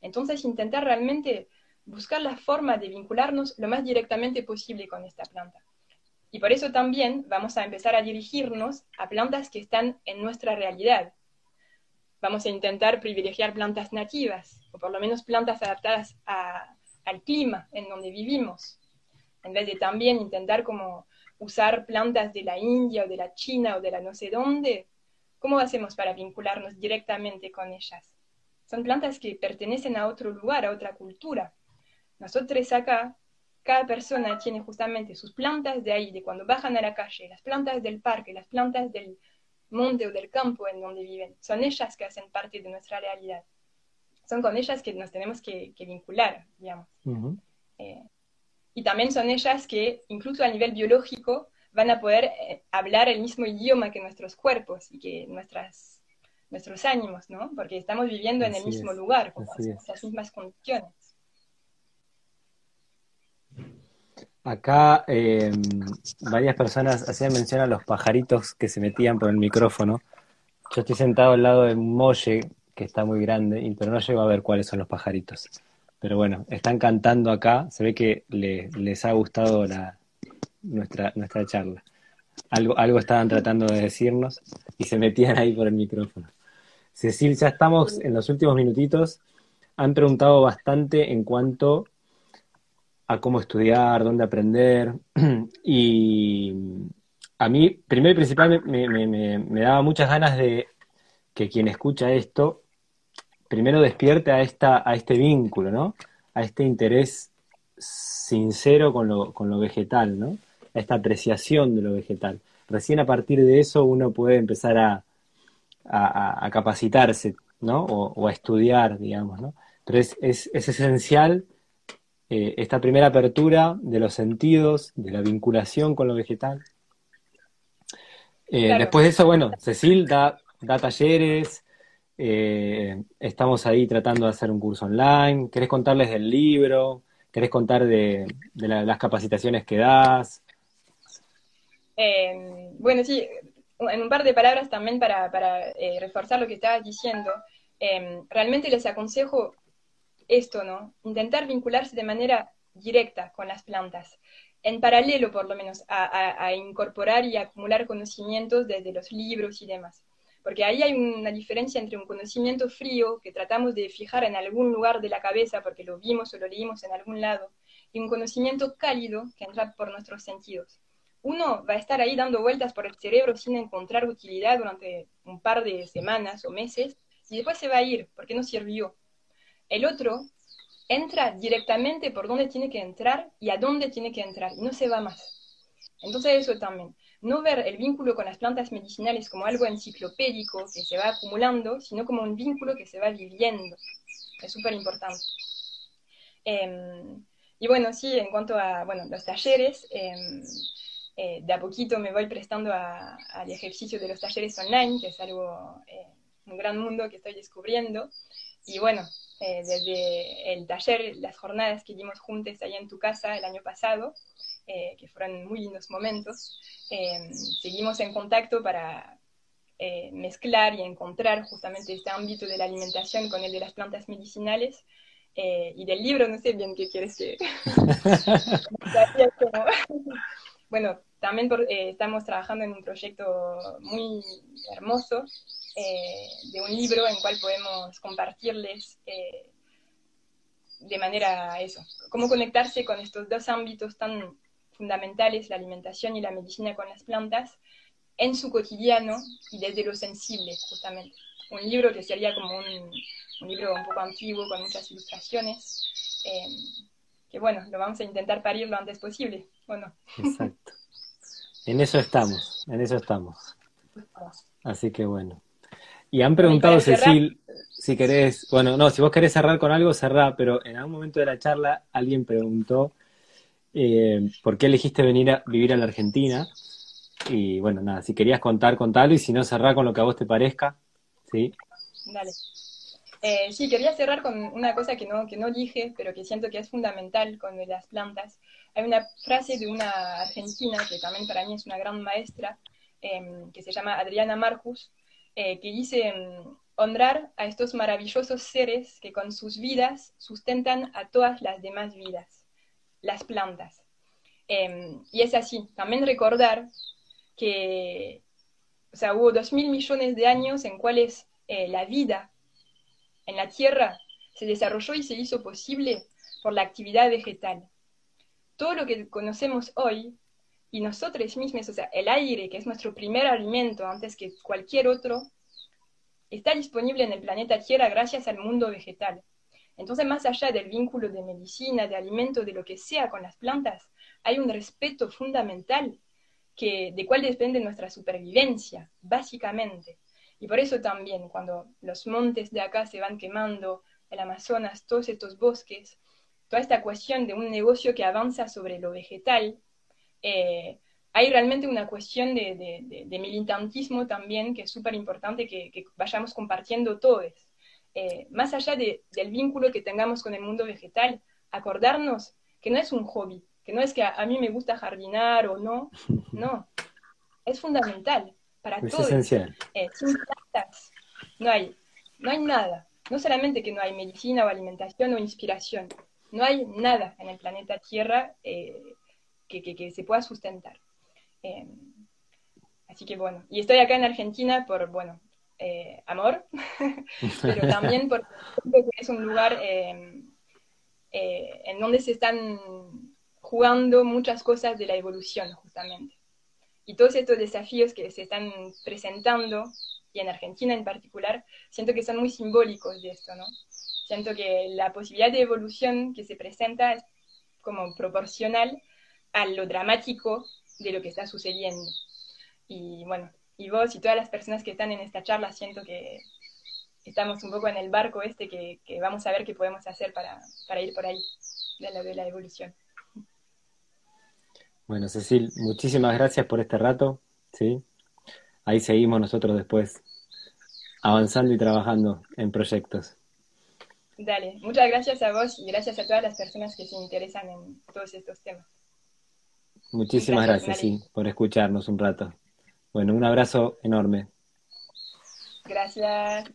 Entonces, intentar realmente buscar la forma de vincularnos lo más directamente posible con esta planta. Y por eso también vamos a empezar a dirigirnos a plantas que están en nuestra realidad. Vamos a intentar privilegiar plantas nativas, o por lo menos plantas adaptadas al clima en donde vivimos en vez de también intentar como usar plantas de la India o de la China o de la no sé dónde, ¿cómo hacemos para vincularnos directamente con ellas? Son plantas que pertenecen a otro lugar, a otra cultura. Nosotros acá, cada persona tiene justamente sus plantas de ahí, de cuando bajan a la calle, las plantas del parque, las plantas del monte o del campo en donde viven. Son ellas que hacen parte de nuestra realidad. Son con ellas que nos tenemos que, vincular, digamos. Y también son ellas que, incluso a nivel biológico, van a poder eh, hablar el mismo idioma que nuestros cuerpos y que nuestras, nuestros ánimos, ¿no? Porque estamos viviendo en el mismo lugar, con las, mismas condiciones. Acá em, varias personas hacían mención a los pajaritos que se metían por el micrófono. Yo estoy sentado al lado de un molle que está muy grande, pero no llego a ver cuáles son los pajaritos. Pero bueno, están cantando acá, se ve que les ha gustado la, nuestra, nuestra charla. Algo, algo estaban tratando de decirnos y se metían ahí por el micrófono. Cecil, ya estamos en los últimos minutitos. Han preguntado bastante en cuanto a cómo estudiar, dónde aprender. [CLEARS THROAT] Y a mí, primero y principal, me, me, me daba muchas ganas de que quien escucha esto primero despierte a, esta, a este vínculo, ¿no? A este interés sincero con lo, con lo vegetal, ¿no? A esta apreciación de lo vegetal. Recién a partir de eso uno puede empezar a, a, capacitarse, ¿no? O, a estudiar, digamos, ¿no? Pero es, es, esencial eh, esta primera apertura de los sentidos, de la vinculación con lo vegetal. Eh, después de eso, bueno, Cecil da, da talleres, eh, estamos ahí tratando de hacer un curso online. ¿Querés contarles del libro? ¿Querés contar de, las capacitaciones que das? Eh, bueno, sí, en un par de palabras también para, eh, reforzar lo que estabas diciendo. realmente les aconsejo esto, ¿no? Intentar vincularse de manera directa con las plantas, en paralelo por lo menos a incorporar y acumular conocimientos desde los libros y demás porque ahí hay una diferencia entre un conocimiento frío que tratamos de fijar en algún lugar de la cabeza porque lo vimos o lo leímos en algún lado, y un conocimiento cálido que entra por nuestros sentidos. Uno va a estar ahí dando vueltas por el cerebro sin encontrar utilidad durante un par de semanas o meses, y después se va a ir porque no sirvió. El otro entra directamente por donde tiene que entrar y a dónde tiene que entrar, y no se va más. Entonces eso también no ver el vínculo con las plantas medicinales como algo enciclopédico que se va acumulando, sino como un vínculo que se va viviendo. Es súper importante. Em, y bueno, sí, en cuanto a bueno, los talleres, em, eh, de a poquito me voy prestando al ejercicio de los talleres online, que es algo, eh, un gran mundo que estoy descubriendo. Y bueno, eh, desde el taller, las jornadas que dimos juntos ahí en tu casa el año pasado, eh, que fueron muy lindos momentos. Eh, seguimos en contacto para eh, mezclar y encontrar justamente este ámbito de la alimentación con el de las plantas medicinales. y del libro, no sé bien qué quieres que... [LAUGHS] [LAUGHS] bueno, también estamos trabajando en un proyecto muy hermoso de un libro en cual podemos compartirles de manera eso, cómo conectarse con estos dos ámbitos tan fundamentales, la alimentación y la medicina con las plantas, en su cotidiano y desde lo sensible, justamente. Un libro que sería como un, libro un poco antiguo, con muchas ilustraciones, eh, que bueno, lo vamos a intentar parir lo antes posible, ¿o no? Exacto. En eso estamos, en eso estamos. Así que bueno. Y han preguntado, Cecil, si querés, bueno, no, si vos querés cerrar con algo, cerrá, pero en algún momento de la charla alguien preguntó eh, por qué elegiste venir a vivir a la Argentina. Y bueno, nada, si querías contar, contalo, y si no, cerrá con lo que a vos te parezca. ¿sí? Dale. Eh, sí, quería cerrar con una cosa que no, que no dije, pero que siento que es fundamental con las plantas. Hay una frase de una argentina, que también para mí es una gran maestra, em, que se llama Adriana Marcus, eh, que dice, em, honrar a estos maravillosos seres que con sus vidas sustentan a todas las demás vidas, las plantas. Em, y es así, también recordar que o sea, hubo dos mil millones de años en cuales eh, la vida en la Tierra se desarrolló y se hizo posible por la actividad vegetal. Todo lo que conocemos hoy y nosotros mismos, o sea, el aire, que es nuestro primer alimento antes que cualquier otro, está disponible en el planeta Tierra gracias al mundo vegetal. Entonces, más allá del vínculo de medicina, de alimento, de lo que sea con las plantas, hay un respeto fundamental que, de cuál depende nuestra supervivencia, básicamente. Y por eso también, cuando los montes de acá se van quemando, el Amazonas, todos estos bosques, toda esta cuestión de un negocio que avanza sobre lo vegetal, eh, hay realmente una cuestión de, militantismo también que es súper importante que, vayamos compartiendo todos. Eh, más allá del vínculo que tengamos con el mundo vegetal, acordarnos que no es un hobby, que no es que a, mí me gusta jardinar o no, [LAUGHS] no, es fundamental para es todos. esencial. Eh, sin plantas no hay, no hay nada. No solamente que no hay medicina o alimentación o inspiración, no hay nada en el planeta Tierra eh, que, se pueda sustentar. Así que bueno, y estoy acá en Argentina por, bueno, amor, [LAUGHS] pero [LAUGHS] también porque es un lugar en donde se están jugando muchas cosas de la evolución, justamente. Y todos estos desafíos que se están presentando, y en Argentina en particular, siento que son muy simbólicos de esto, ¿no? Siento que la posibilidad de evolución que se presenta es como proporcional a lo dramático de lo que está sucediendo. Y bueno, y vos y todas las personas que están en esta charla, siento que estamos un poco en el barco este que, vamos a ver qué podemos hacer para, ir por ahí de la, de la evolución. Bueno, Cecil, muchísimas gracias por este rato, ¿sí? Ahí seguimos nosotros después avanzando y trabajando en proyectos. Dale, muchas gracias a vos y gracias a todas las personas que se interesan en todos estos temas. Muchísimas gracias, sí, por escucharnos un rato. Bueno, un abrazo enorme. Gracias.